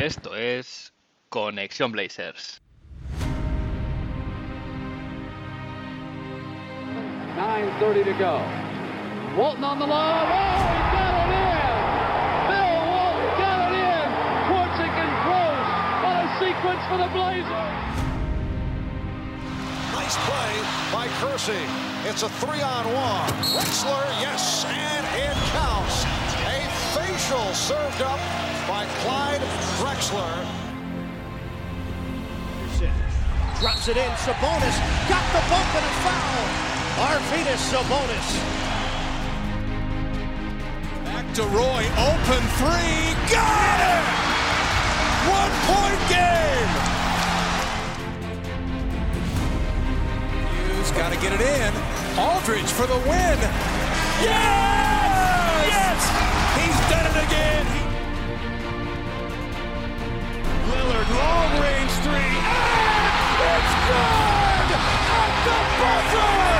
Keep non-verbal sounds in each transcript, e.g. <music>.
Esto es Conexión Blazers. 9.30 to go. Walton on the low. Oh, he got it in! Bill Walton got it in! Quartzik and Gross. What a sequence for the Blazers! Nice play by Kersey. It's a three on one. Wexler, yes, and it counts. A facial served up by Clyde Drexler. Drops it in. Sabonis got the bump and a foul. Arvidas Sabonis. Back to Roy. Open three. Got it! One point game. Hughes got to get it in. Aldridge for the win. Yes! Again. Lillard, long range three. And it's good! At the buzzer!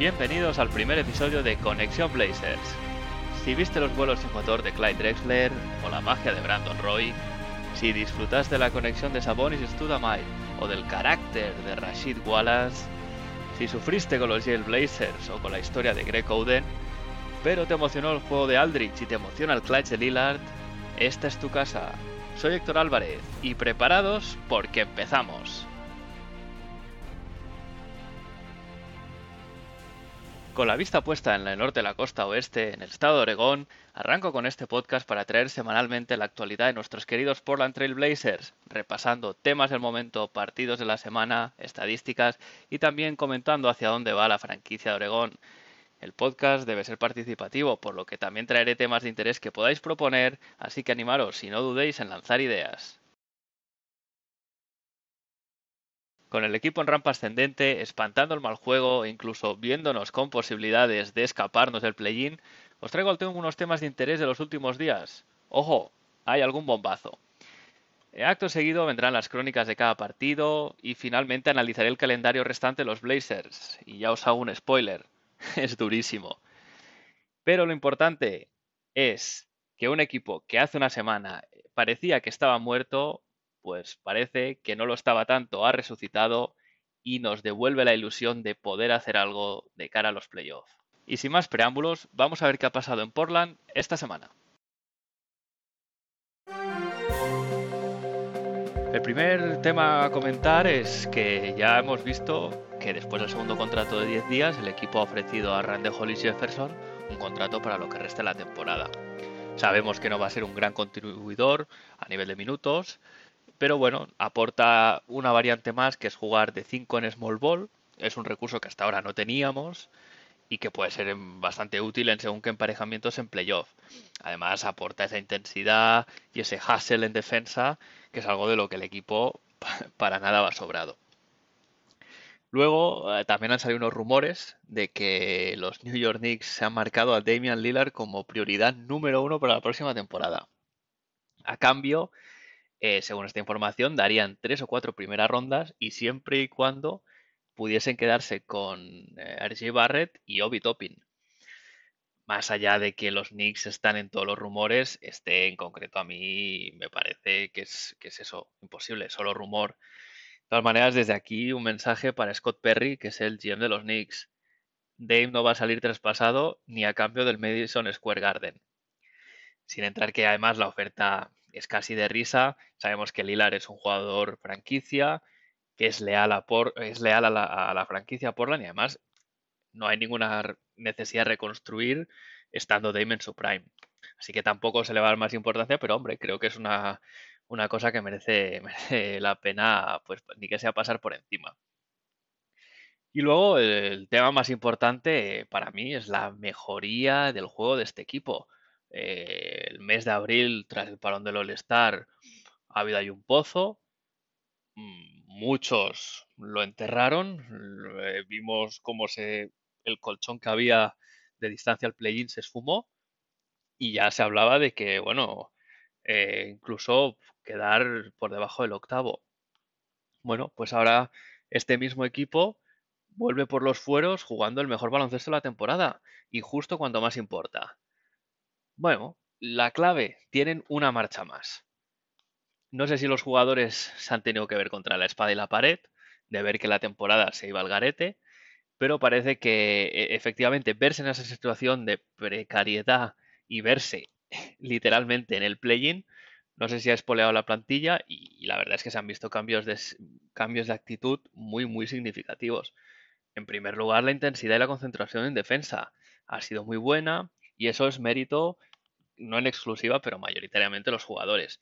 Bienvenidos al primer episodio de Conexión Blazers. Si viste los vuelos sin motor de Clyde Drexler o la magia de Brandon Roy, si disfrutaste la conexión de Sabonis Studamay o del carácter de Rashid Wallace, si sufriste con los Yale Blazers o con la historia de Greg Oden, pero te emocionó el juego de Aldrich y te emociona el clutch de Lillard, esta es tu casa. Soy Héctor Álvarez y preparados porque empezamos. Con la vista puesta en el norte de la costa oeste, en el estado de Oregón, arranco con este podcast para traer semanalmente la actualidad de nuestros queridos Portland Trail Blazers, repasando temas del momento, partidos de la semana, estadísticas y también comentando hacia dónde va la franquicia de Oregón. El podcast debe ser participativo, por lo que también traeré temas de interés que podáis proponer, así que animaros y no dudéis en lanzar ideas. Con el equipo en rampa ascendente, espantando el mal juego e incluso viéndonos con posibilidades de escaparnos del play-in, os traigo unos temas de interés de los últimos días. Ojo, hay algún bombazo. Acto seguido vendrán las crónicas de cada partido y finalmente analizaré el calendario restante de los Blazers. Y ya os hago un spoiler, <laughs> es durísimo. Pero lo importante es que un equipo que hace una semana parecía que estaba muerto, pues parece que no lo estaba tanto, ha resucitado y nos devuelve la ilusión de poder hacer algo de cara a los playoffs. Y sin más preámbulos, vamos a ver qué ha pasado en Portland esta semana. El primer tema a comentar es que ya hemos visto que después del segundo contrato de 10 días el equipo ha ofrecido a Randall Hollis Jefferson un contrato para lo que resta la temporada. Sabemos que no va a ser un gran contribuidor a nivel de minutos, pero bueno, aporta una variante más que es jugar de 5 en small ball. Es un recurso que hasta ahora no teníamos y que puede ser bastante útil en según qué emparejamientos en playoff. Además, aporta esa intensidad y ese hustle en defensa, que es algo de lo que el equipo <laughs> para nada va sobrado. Luego, eh, también han salido unos rumores de que los New York Knicks se han marcado a Damian Lillard como prioridad número uno para la próxima temporada. A cambio, eh, según esta información, darían tres o cuatro primeras rondas y siempre y cuando pudiesen quedarse con eh, RJ Barrett y Obi Toppin. Más allá de que los Knicks están en todos los rumores, este en concreto a mí me parece que es, que es eso, imposible, solo rumor. De todas maneras, desde aquí un mensaje para Scott Perry, que es el GM de los Knicks. Dame no va a salir traspasado ni a cambio del Madison Square Garden. Sin entrar que además la oferta es casi de risa. Sabemos que Lilar es un jugador franquicia, que es leal a, es leal a la, a la franquicia Portland y además no hay ninguna necesidad de reconstruir estando Dame en su prime. Así que tampoco se le va a dar más importancia, pero hombre, creo que es una, una cosa que merece, <laughs> merece, la pena, pues ni que sea pasar por encima. Y luego el tema más importante para mí es la mejoría del juego de este equipo. Eh, el mes de abril, tras el parón del All-Star, ha habido ahí un pozo. muchos lo enterraron. eh, vimos cómo se, el colchón que había de distancia al play-in se esfumó y ya se hablaba de que, bueno, eh, incluso quedar por debajo del octavo. Bueno, pues ahora este mismo equipo vuelve por los fueros jugando el mejor baloncesto de la temporada y justo cuando más importa. Bueno, la clave, tienen una marcha más. No sé si los jugadores se han tenido que ver contra la espada y la pared, de ver que la temporada se iba al garete, pero parece que e- efectivamente verse en esa situación de precariedad y verse <laughs> literalmente en el play-in, no sé si ha espoleado la plantilla y, y la verdad es que se han visto cambios de, cambios de actitud muy, muy significativos. En primer lugar, la intensidad y la concentración en defensa ha sido muy buena y eso es mérito, no en exclusiva, pero mayoritariamente los jugadores.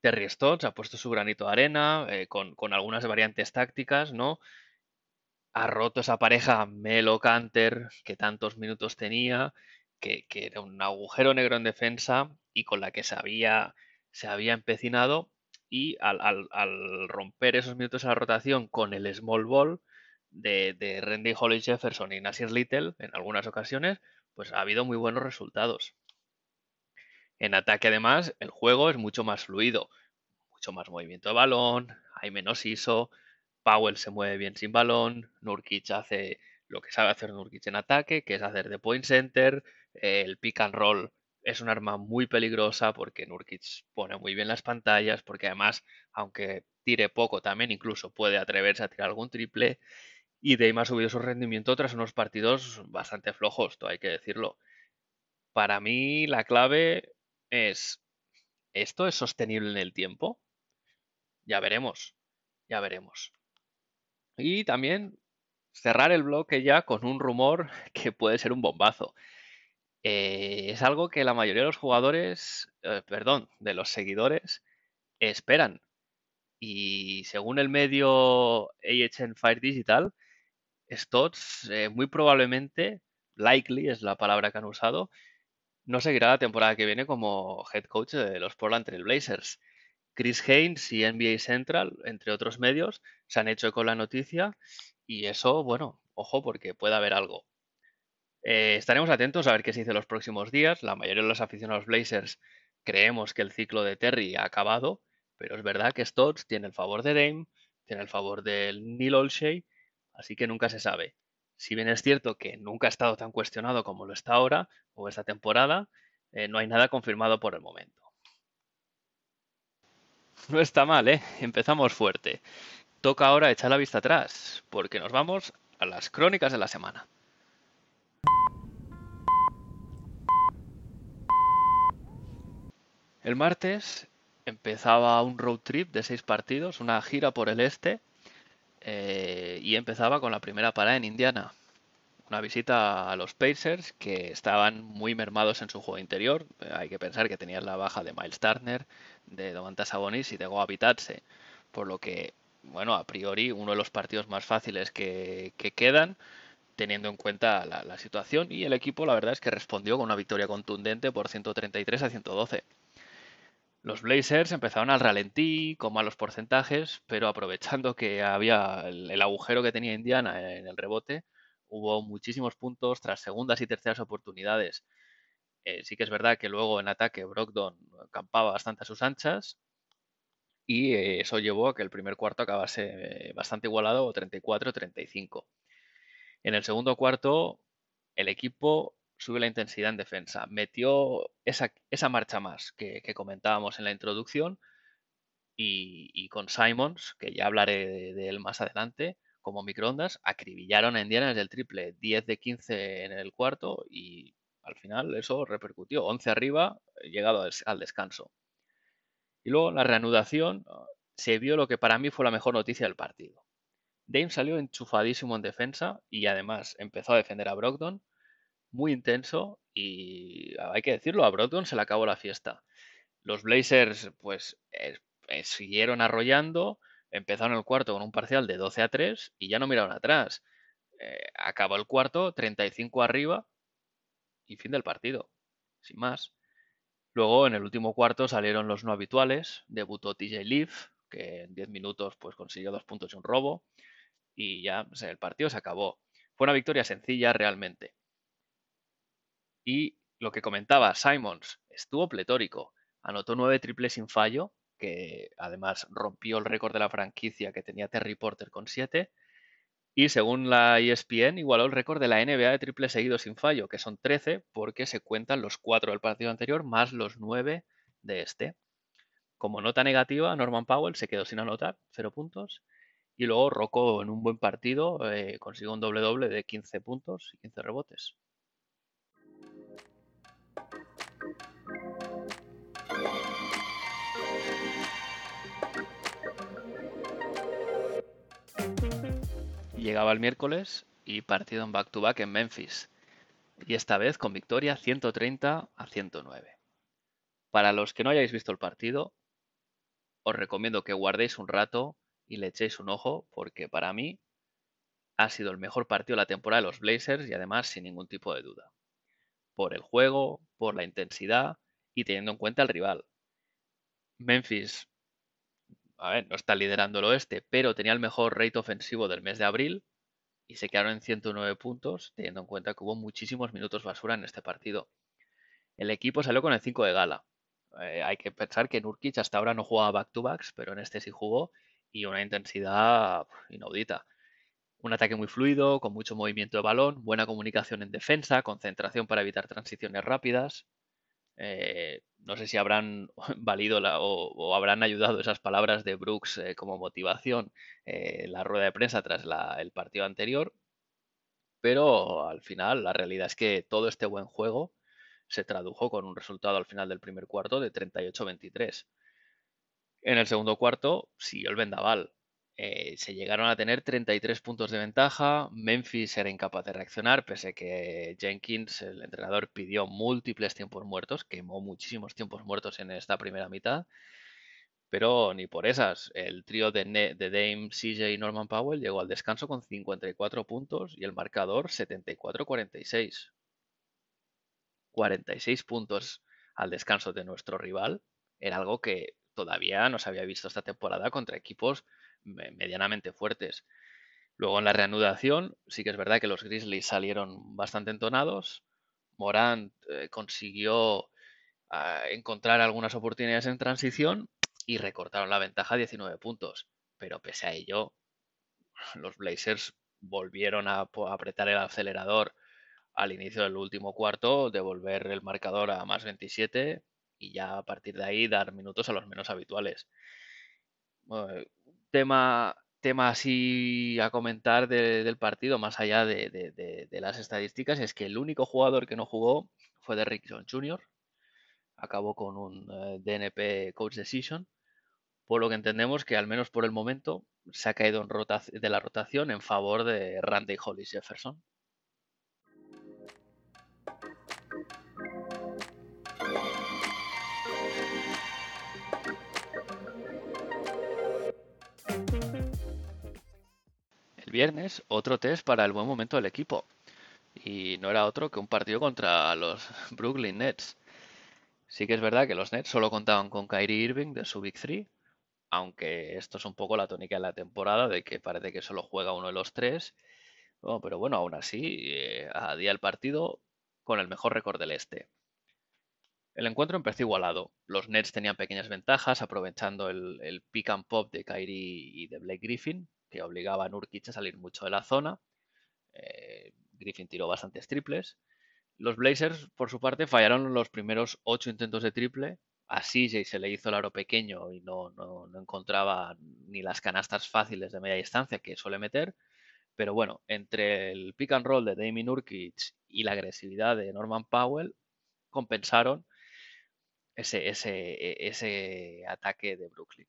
Terry Stotts ha puesto su granito de arena eh, con, con algunas variantes tácticas, ¿no? Ha roto esa pareja Melo Canter que tantos minutos tenía, que, que era un agujero negro en defensa y con la que se había, se había empecinado. Y al, al- romper esos minutos en la rotación con el small ball de, de Randy Holly Jefferson y Nasir Little en algunas ocasiones, pues ha habido muy buenos resultados. En ataque, además, el juego es mucho más fluido, mucho más movimiento de balón, hay menos ISO, Powell se mueve bien sin balón, Nurkic hace lo que sabe hacer Nurkic en ataque, que es hacer de point center, el pick and roll es un arma muy peligrosa porque Nurkic pone muy bien las pantallas, porque además, aunque tire poco, también incluso puede atreverse a tirar algún triple. Y Dame ha subido su rendimiento tras unos partidos bastante flojos, todo hay que decirlo. Para mí la clave es, ¿esto es sostenible en el tiempo? Ya veremos, ya veremos. Y también cerrar el bloque ya con un rumor <laughs> que puede ser un bombazo. Eh, es algo que la mayoría de los jugadores, eh, perdón, de los seguidores esperan. Y según el medio AHN Fire Digital, Stotts eh, muy probablemente, likely es la palabra que han usado, no seguirá la temporada que viene como head coach de los Portland Trail Blazers. Chris Haynes y NBA Central, entre otros medios, se han hecho con la noticia y eso, bueno, ojo porque puede haber algo. Eh, estaremos atentos a ver qué se dice los próximos días. La mayoría de los aficionados Blazers creemos que el ciclo de Terry ha acabado, pero es verdad que Stotts tiene el favor de Dame, tiene el favor del Neil Olshey, así que nunca se sabe. Si bien es cierto que nunca ha estado tan cuestionado como lo está ahora o esta temporada, eh, no hay nada confirmado por el momento. <laughs> No está mal, ¿eh? Empezamos fuerte. Toca ahora echar la vista atrás, porque nos vamos a las crónicas de la semana. El martes empezaba un road trip de seis partidos, una gira por el este, eh, y empezaba con la primera parada en Indiana. Una visita a los Pacers que estaban muy mermados en su juego interior. Eh, Hay que pensar que tenían la baja de Miles Turner, de Domantas Sabonis y de Goa por lo que, bueno, a priori uno de los partidos más fáciles que, que quedan, teniendo en cuenta la, la situación y el equipo, la verdad es que respondió con una victoria contundente por 133 a 112. Los Blazers empezaron al ralentí, con malos porcentajes, pero aprovechando que había el, agujero que tenía Indiana en el rebote, hubo muchísimos puntos tras segundas y terceras oportunidades. Eh, sí que es verdad que luego en ataque Brogdon campaba bastante a sus anchas y eh, eso llevó a que el primer cuarto acabase bastante igualado, 34-35. En el segundo cuarto, el equipo sube la intensidad en defensa, metió esa, esa marcha más que, comentábamos en la introducción y, con Simons, que ya hablaré de, él más adelante, como microondas, acribillaron a Indiana desde el triple, 10 de 15 en el cuarto y al final eso repercutió, 11 arriba, llegado al, descanso. Y luego la reanudación se vio lo que para mí fue la mejor noticia del partido. Dame salió enchufadísimo en defensa y además empezó a defender a Brogdon, muy intenso y hay que decirlo, a Brogdon se le acabó la fiesta. Los Blazers pues eh, eh, siguieron arrollando, empezaron el cuarto con un parcial de 12 a 3 y ya no miraron atrás. Eh, acabó el cuarto 35 arriba y fin del partido, sin más. Luego en el último cuarto salieron los no habituales, debutó TJ Leaf, que en 10 minutos pues consiguió dos puntos y un robo y ya el partido se acabó. Fue una victoria sencilla realmente. Y lo que comentaba, Simons estuvo pletórico, anotó nueve triples sin fallo, que además rompió el récord de la franquicia que tenía Terry Porter con siete. Y según la ESPN, igualó el récord de la NBA de triples seguidos sin fallo, que son 13, porque se cuentan los cuatro del partido anterior más los nueve de este. Como nota negativa, Norman Powell se quedó sin anotar, cero puntos. Y luego Rocco en un buen partido eh, consiguió un doble doble de 15 puntos y 15 rebotes. Llegaba el miércoles y partido en back-to-back en Memphis. Y esta vez con victoria 130 a 109. Para los que no hayáis visto el partido, os recomiendo que guardéis un rato y le echéis un ojo porque para mí ha sido el mejor partido de la temporada de los Blazers y además sin ningún tipo de duda. Por el juego, por la intensidad y teniendo en cuenta el rival. Memphis, a ver, no está liderando el oeste, pero tenía el mejor rate ofensivo del mes de abril y se quedaron en 109 puntos, teniendo en cuenta que hubo muchísimos minutos basura en este partido. El equipo salió con el 5 de gala. Eh, hay que pensar que Nurkic hasta ahora no jugaba back-to-backs, pero en este sí jugó y una intensidad inaudita. Un ataque muy fluido, con mucho movimiento de balón, buena comunicación en defensa, concentración para evitar transiciones rápidas. Eh, no sé si habrán <laughs> valido o, habrán ayudado esas palabras de Brooks eh, como motivación en eh, la rueda de prensa tras el partido anterior, pero al final la realidad es que todo este buen juego se tradujo con un resultado al final del primer cuarto de 38-23. En el segundo cuarto siguió el vendaval. Eh, se llegaron a tener 33 puntos de ventaja. Memphis era incapaz de reaccionar, pese a que Jenkins, el entrenador, pidió múltiples tiempos muertos, quemó muchísimos tiempos muertos en esta primera mitad. Pero ni por esas. El trío de, de Dame, CJ y Norman Powell llegó al descanso con 54 puntos y el marcador 74-46. 46 puntos al descanso de nuestro rival era algo que todavía no se había visto esta temporada contra equipos medianamente fuertes. Luego en la reanudación, sí que es verdad que los Grizzlies salieron bastante entonados. Morant eh, consiguió ah, encontrar algunas oportunidades en transición y recortaron la ventaja a 19 puntos. Pero pese a ello, los Blazers volvieron a apretar el acelerador al inicio del último cuarto, devolver el marcador a más 27 y ya a partir de ahí dar minutos a los menos habituales. Tema, tema así a comentar del partido, más allá de, las estadísticas, es que el único jugador que no jugó fue de Rickson Jr. Acabó con un eh, DNP Coach Decision, por lo que entendemos que al menos por el momento se ha caído en de la rotación en favor de Randy Hollis Jefferson. Viernes otro test para el buen momento del equipo. Y no era otro que un partido contra los <laughs> Brooklyn Nets. Sí que es verdad que los Nets solo contaban con Kyrie Irving de su Big Three, aunque esto es un poco la tónica de la temporada, de que parece que solo juega uno de los tres. pero bueno, aún así, eh, a día el partido con el mejor récord del este. El encuentro empezó igualado. Los Nets tenían pequeñas ventajas, aprovechando el, el pick and pop de Kyrie y de Blake Griffin, que obligaba a Nurkic a salir mucho de la zona. Eh, Griffin tiró bastantes triples. Los Blazers, por su parte, fallaron los primeros ocho intentos de triple. A se le hizo el aro pequeño y no, no, encontraba ni las canastas fáciles de media distancia que suele meter. Pero bueno, entre el pick and roll de Damien Nurkic y la agresividad de Norman Powell, compensaron ese, ese, e, ese ataque de Brooklyn.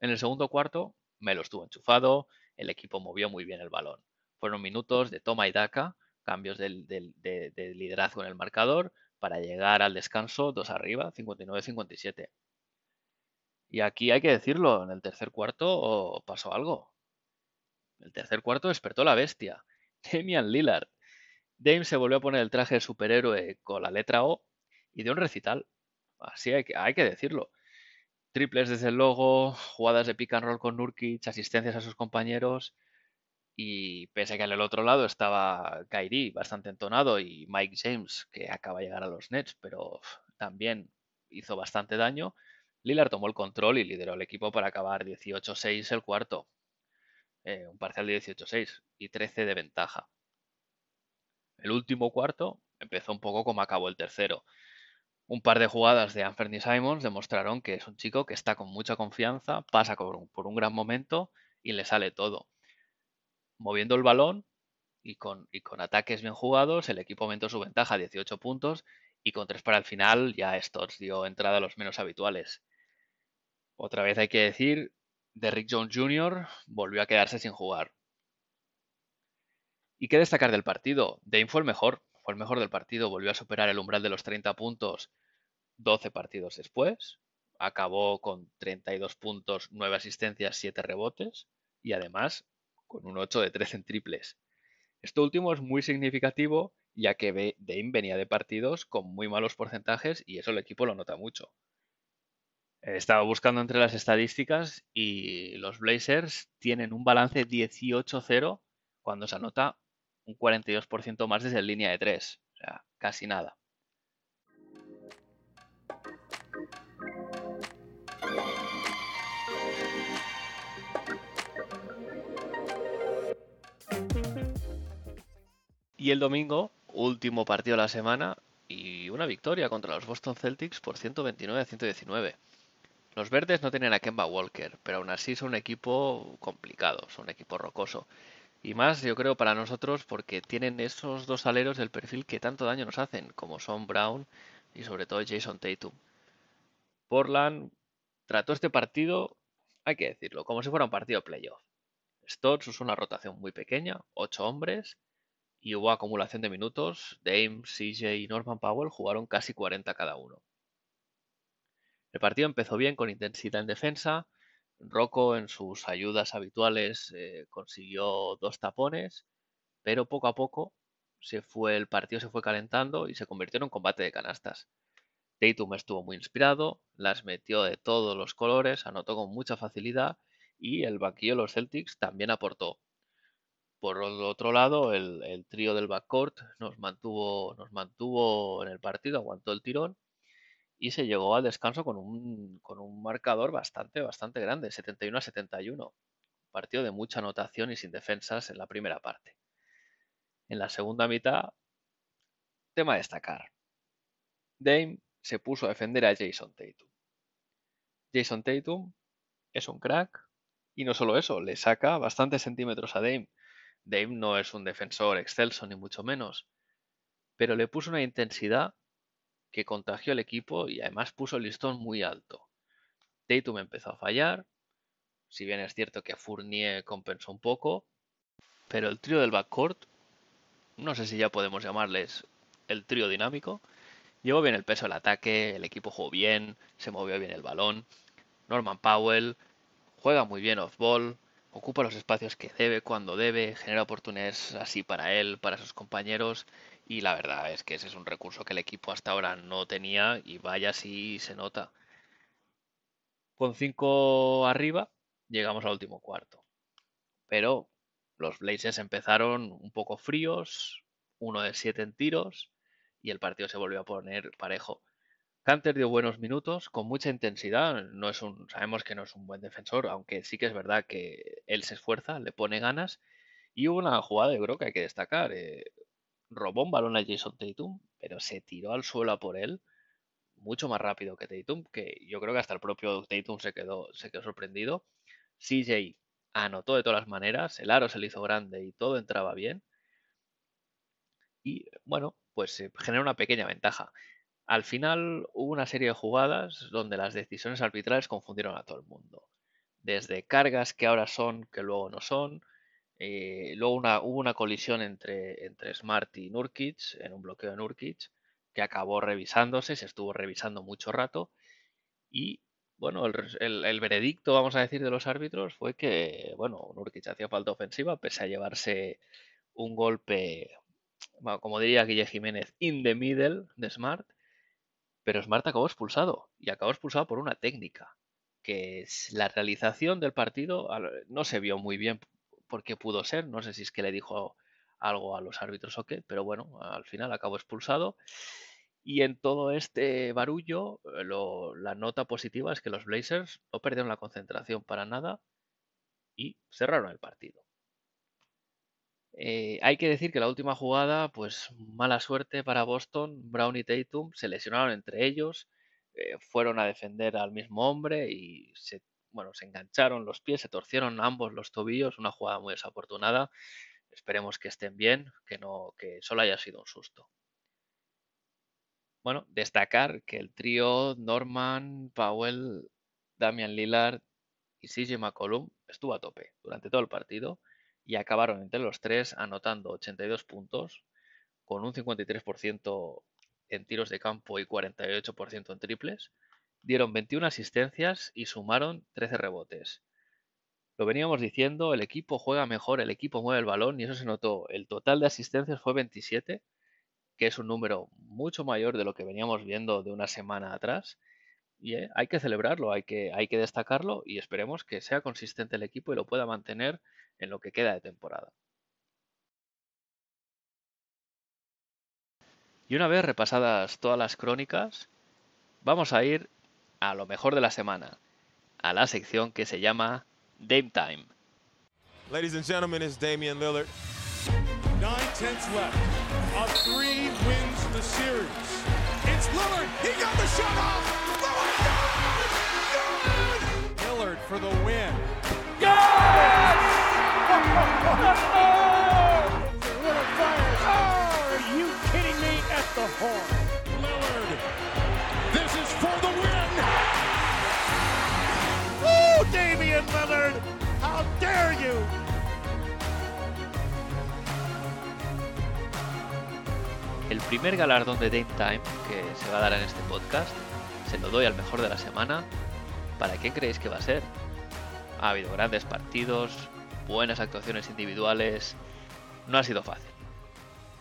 En el segundo cuarto, Melo estuvo enchufado, el equipo movió muy bien el balón. Fueron minutos de toma y daca, cambios de, liderazgo en el marcador para llegar al descanso dos arriba, 59-57. Y aquí hay que decirlo, en el tercer cuarto pasó algo. El tercer cuarto despertó la bestia, <laughs> Damian Lillard. Dame se volvió a poner el traje de superhéroe con la letra O y dio un recital. Así hay que decirlo. Triples desde el logo, jugadas de pick and roll con Nurkic, asistencias a sus compañeros. Y pese a que en el otro lado estaba Kyrie bastante entonado y Mike James, que acaba de llegar a los Nets, pero también hizo bastante daño, Lillard tomó el control y lideró el equipo para acabar 18-6 el cuarto. Eh, un parcial de 18-6 y 13 de ventaja. El último cuarto empezó un poco como acabó el tercero. Un par de jugadas de Anthony Simons demostraron que es un chico que está con mucha confianza, pasa por un, gran momento y le sale todo. Moviendo el balón y con, ataques bien jugados, el equipo aumentó su ventaja a 18 puntos y con tres para el final ya Stotts dio entrada a los menos habituales. Otra vez hay que decir, Derrick Jones Jr. volvió a quedarse sin jugar. ¿Y qué destacar del partido? Dame fue el mejor, fue el mejor del partido, volvió a superar el umbral de los 30 puntos 12 partidos después, acabó con 32 puntos, 9 asistencias, 7 rebotes y además con un 8 de 13 en triples. Esto último es muy significativo ya que Dame venía de partidos con muy malos porcentajes y eso el equipo lo nota mucho. Estaba buscando entre las estadísticas y los Blazers tienen un balance 18-0 cuando se anota un 42% más desde línea de 3. O sea, casi nada. Y el domingo, último partido de la semana y una victoria contra los Boston Celtics por 129 a 119. Los verdes no tienen a Kemba Walker, pero aún así son un equipo complicado, son un equipo rocoso. Y más, yo creo, para nosotros porque tienen esos dos aleros del perfil que tanto daño nos hacen, como son Brown y sobre todo Jason Tatum. Portland trató este partido, hay que decirlo, como si fuera un partido playoff. Stotts usó una rotación muy pequeña, ocho hombres, y hubo acumulación de minutos. Dame, CJ y Norman Powell jugaron casi 40 cada uno. El partido empezó bien con intensidad en defensa. Rocco en sus ayudas habituales eh, consiguió dos tapones, pero poco a poco se fue, el partido se fue calentando y se convirtió en un combate de canastas. Tatum estuvo muy inspirado, las metió de todos los colores, anotó con mucha facilidad y el banquillo de los Celtics también aportó. Por otro lado, el, el trío del backcourt nos mantuvo, nos mantuvo en el partido, aguantó el tirón y se llegó al descanso con un, con un marcador bastante, bastante grande, 71 a 71. Partido de mucha anotación y sin defensas en la primera parte. En la segunda mitad, tema a destacar. Dame se puso a defender a Jason Tatum. Jason Tatum es un crack y no solo eso, le saca bastantes centímetros a Dame. Dame no es un defensor excelso ni mucho menos, pero le puso una intensidad que contagió al equipo y además puso el listón muy alto. Tatum empezó a fallar, si bien es cierto que Fournier compensó un poco, pero el trío del backcourt, no sé si ya podemos llamarles el trío dinámico, llevó bien el peso del ataque, el equipo jugó bien, se movió bien el balón. Norman Powell juega muy bien off-ball, ocupa los espacios que debe cuando debe, genera oportunidades así para él, para sus compañeros y la verdad es que ese es un recurso que el equipo hasta ahora no tenía y vaya si se nota. Con 5 arriba llegamos al último cuarto. Pero los Blazers empezaron un poco fríos, uno de 7 en tiros y el partido se volvió a poner parejo. Hunter dio buenos minutos, con mucha intensidad. No es un, sabemos que no es un buen defensor, aunque sí que es verdad que él se esfuerza, le pone ganas. Y hubo una jugada, yo creo que hay que destacar. Eh, robó un balón a Jason Tatum, pero se tiró al suelo a por él mucho más rápido que Tatum, que yo creo que hasta el propio Tatum se quedó, se quedó sorprendido. CJ anotó de todas las maneras, el aro se le hizo grande y todo entraba bien. Y bueno, pues se genera una pequeña ventaja. Al final hubo una serie de jugadas donde las decisiones arbitrales confundieron a todo el mundo. Desde cargas que ahora son, que luego no son, eh, luego hubo una colisión entre, entre Smart y Nurkic, en un bloqueo de Nurkic, que acabó revisándose, se estuvo revisando mucho rato. Y bueno, el, veredicto, vamos a decir, de los árbitros fue que, bueno, Nurkic hacía falta ofensiva, pese a llevarse un golpe, como diría Guille Jiménez, in the middle de Smart, pero Smart acabó expulsado y acabó expulsado por una técnica. que la realización del partido no se vio muy bien por qué pudo ser. No sé si es que le dijo algo a los árbitros o qué, pero bueno, al final acabó expulsado. Y en todo este barullo, eh, lo- la nota positiva es que los Blazers no perdieron la concentración para nada y cerraron el partido. Eh, hay que decir que la última jugada, pues mala suerte para Boston. Brown y Tatum se lesionaron entre ellos, eh, fueron a defender al mismo hombre y se, bueno, se engancharon los pies, se torcieron ambos los tobillos, una jugada muy desafortunada. Esperemos que estén bien, que no, que solo haya sido un susto. Bueno, destacar que el trío Norman, Powell, Damian Lillard y CJ McCollum estuvo a tope durante todo el partido y acabaron entre los tres anotando 82 puntos con un 53% en tiros de campo y 48% en triples. Dieron 21 asistencias y sumaron 13 rebotes. Lo veníamos diciendo, el equipo juega mejor, el equipo mueve el balón y eso se notó. El total de asistencias fue 27, que es un número mucho mayor de lo que veníamos viendo de una semana atrás. Y eh, hay que celebrarlo, hay que, hay que destacarlo y esperemos que sea consistente el equipo y lo pueda mantener en lo que queda de temporada. Y una vez repasadas todas las crónicas, vamos a ir a lo mejor de la semana, a la sección que se llama Dame Time. Ladies and gentlemen, it's Damian Lillard. Nine tenths left. A three wins the series. It's Lillard. He got the shot off. Lillard! Lillard for the win. Fires. Oh, <laughs> are you kidding me? At the horn. El primer galardón de Dame Time que se va a dar en este podcast se lo doy al mejor de la semana. ¿Para quién creéis que va a ser? Ha habido grandes partidos, buenas actuaciones individuales, no ha sido fácil.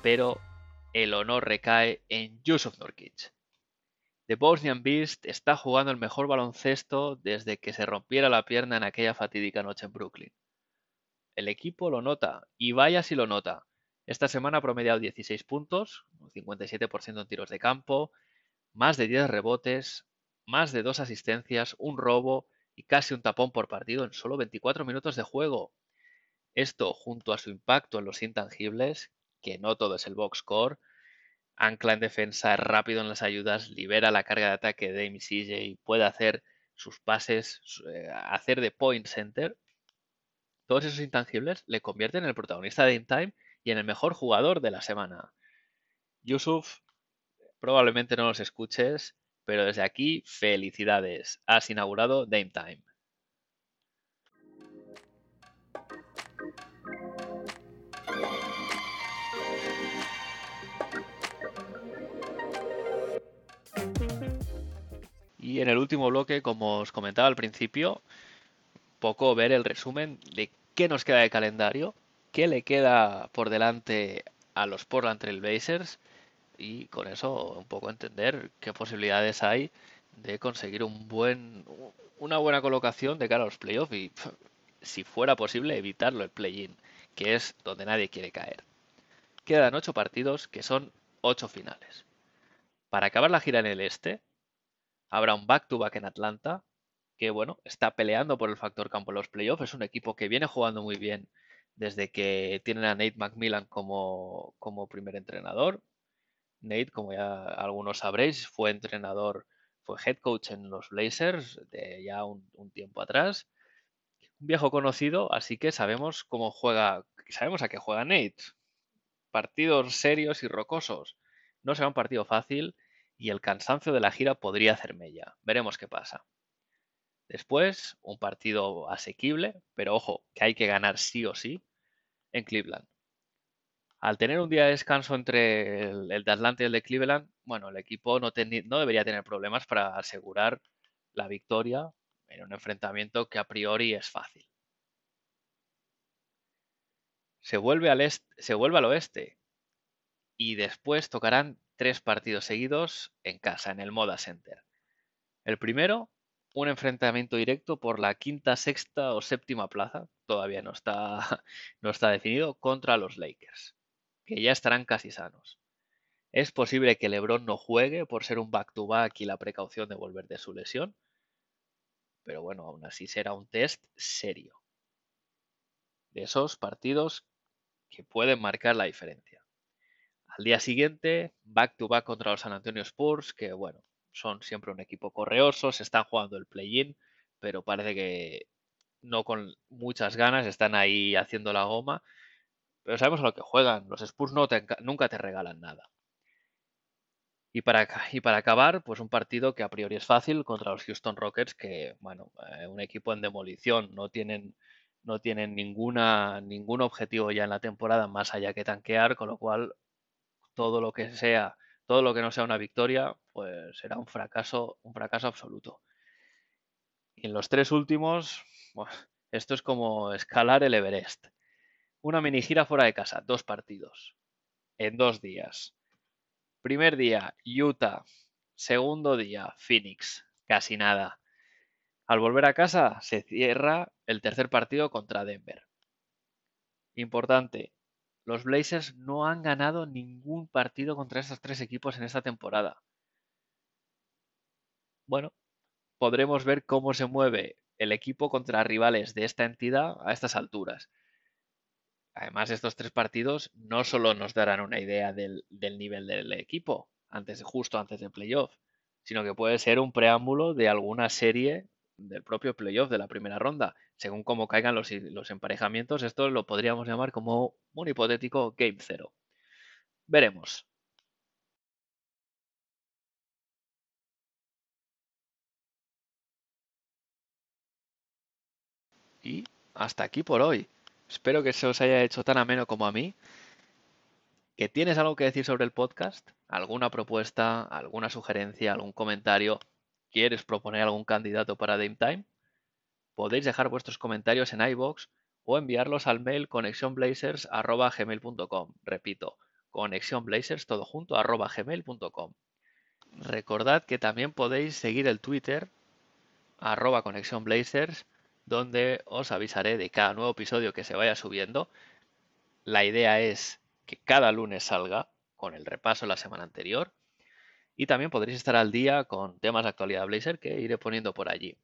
Pero el honor recae en Yusuf Nurkic. The Bosnian Beast está jugando el mejor baloncesto desde que se rompiera la pierna en aquella fatídica noche en Brooklyn. El equipo lo nota, y vaya si lo nota. Esta semana ha promediado 16 puntos, un 57% en tiros de campo, más de 10 rebotes, más de 2 asistencias, un robo y casi un tapón por partido en solo 24 minutos de juego. Esto, junto a su impacto en los intangibles, que no todo es el box score, ancla en defensa, rápido en las ayudas, libera la carga de ataque de Dame CJ, puede hacer sus pases, eh, hacer de point center. Todos esos intangibles le convierten en el protagonista de In Time y en el mejor jugador de la semana. Yusuf, probablemente no los escuches, pero desde aquí, felicidades. Has inaugurado Dame Time. Y en el último bloque, como os comentaba al principio, poco ver el resumen de qué nos queda de calendario, qué le queda por delante a los Portland Trail Blazers y con eso un poco entender qué posibilidades hay de conseguir un buen, una buena colocación de cara a los playoffs y si fuera posible evitarlo el play-in, que es donde nadie quiere caer. Quedan ocho partidos que son ocho finales. Para acabar la gira en el este, habrá un back-to-back en Atlanta, que bueno, está peleando por el factor campo en los playoffs. Es un equipo que viene jugando muy bien desde que tienen a Nate McMillan como, como primer entrenador. Nate, como ya algunos sabréis, fue entrenador, fue head coach en los Blazers de ya un, un tiempo atrás. Un viejo conocido, así que sabemos cómo juega, sabemos a qué juega Nate. Partidos serios y rocosos. No será un partido fácil y el cansancio de la gira podría hacer mella. Veremos qué pasa. Después, un partido asequible, pero ojo, que hay que ganar sí o sí en Cleveland. Al tener un día de descanso entre el, de Atlanta y el de Cleveland, bueno, el equipo no, debería tener problemas para asegurar la victoria en un enfrentamiento que a priori es fácil. Se vuelve al, se vuelve al oeste y después tocarán tres partidos seguidos en casa, en el Moda Center. El primero un enfrentamiento directo por la quinta, sexta o séptima plaza, todavía no está, <laughs> no está definido, contra los Lakers, que ya estarán casi sanos. Es posible que LeBron no juegue por ser un back-to-back y la precaución de volver de su lesión, pero bueno, aún así será un test serio. De esos partidos que pueden marcar la diferencia. Al día siguiente, back-to-back contra los San Antonio Spurs, que bueno, son siempre un equipo correoso, se están jugando el play-in, pero parece que no con muchas ganas, están ahí haciendo la goma. Pero sabemos a lo que juegan. Los Spurs no nunca te regalan nada. Y para, y para acabar, pues un partido que a priori es fácil contra los Houston Rockets, que, bueno, eh, un equipo en demolición, no tienen, no tienen ninguna, ningún objetivo ya en la temporada más allá que tanquear, con lo cual todo lo que sea, todo lo que no sea una victoria, pues será un fracaso, un fracaso absoluto. Y en los tres últimos, esto es como escalar el Everest. Una mini gira fuera de casa, dos partidos, en dos días Primer día, Utah. Segundo día, Phoenix. Casi nada. Al volver a casa, se cierra el tercer partido contra Denver. Importante, los Blazers no han ganado ningún partido contra estos tres equipos en esta temporada. Bueno, podremos ver cómo se mueve el equipo contra rivales de esta entidad a estas alturas. Además, estos tres partidos no solo nos darán una idea del, nivel del equipo, antes, justo antes del playoff, sino que puede ser un preámbulo de alguna serie del propio playoff de la primera ronda. Según cómo caigan los, los emparejamientos, esto lo podríamos llamar como un hipotético Game Zero. Veremos. Y hasta aquí por hoy. Espero que se os haya hecho tan ameno como a mí. ¿Que tienes algo que decir sobre el podcast? ¿Alguna propuesta, alguna sugerencia, algún comentario? ¿Quieres proponer algún candidato para Dame Time? Podéis dejar vuestros comentarios en iBox o enviarlos al mail connectionblazers.gmail.com. Repito, connectionblazers todo junto. Recordad que también podéis seguir el Twitter arroba connectionblazers donde os avisaré de cada nuevo episodio que se vaya subiendo. La idea es que cada lunes salga con el repaso de la semana anterior y también podréis estar al día con temas de actualidad Blazer que iré poniendo por allí.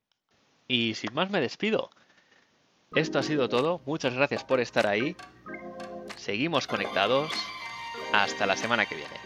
Y sin más me despido. Esto ha sido todo. Muchas gracias por estar ahí. Seguimos conectados. Hasta la semana que viene.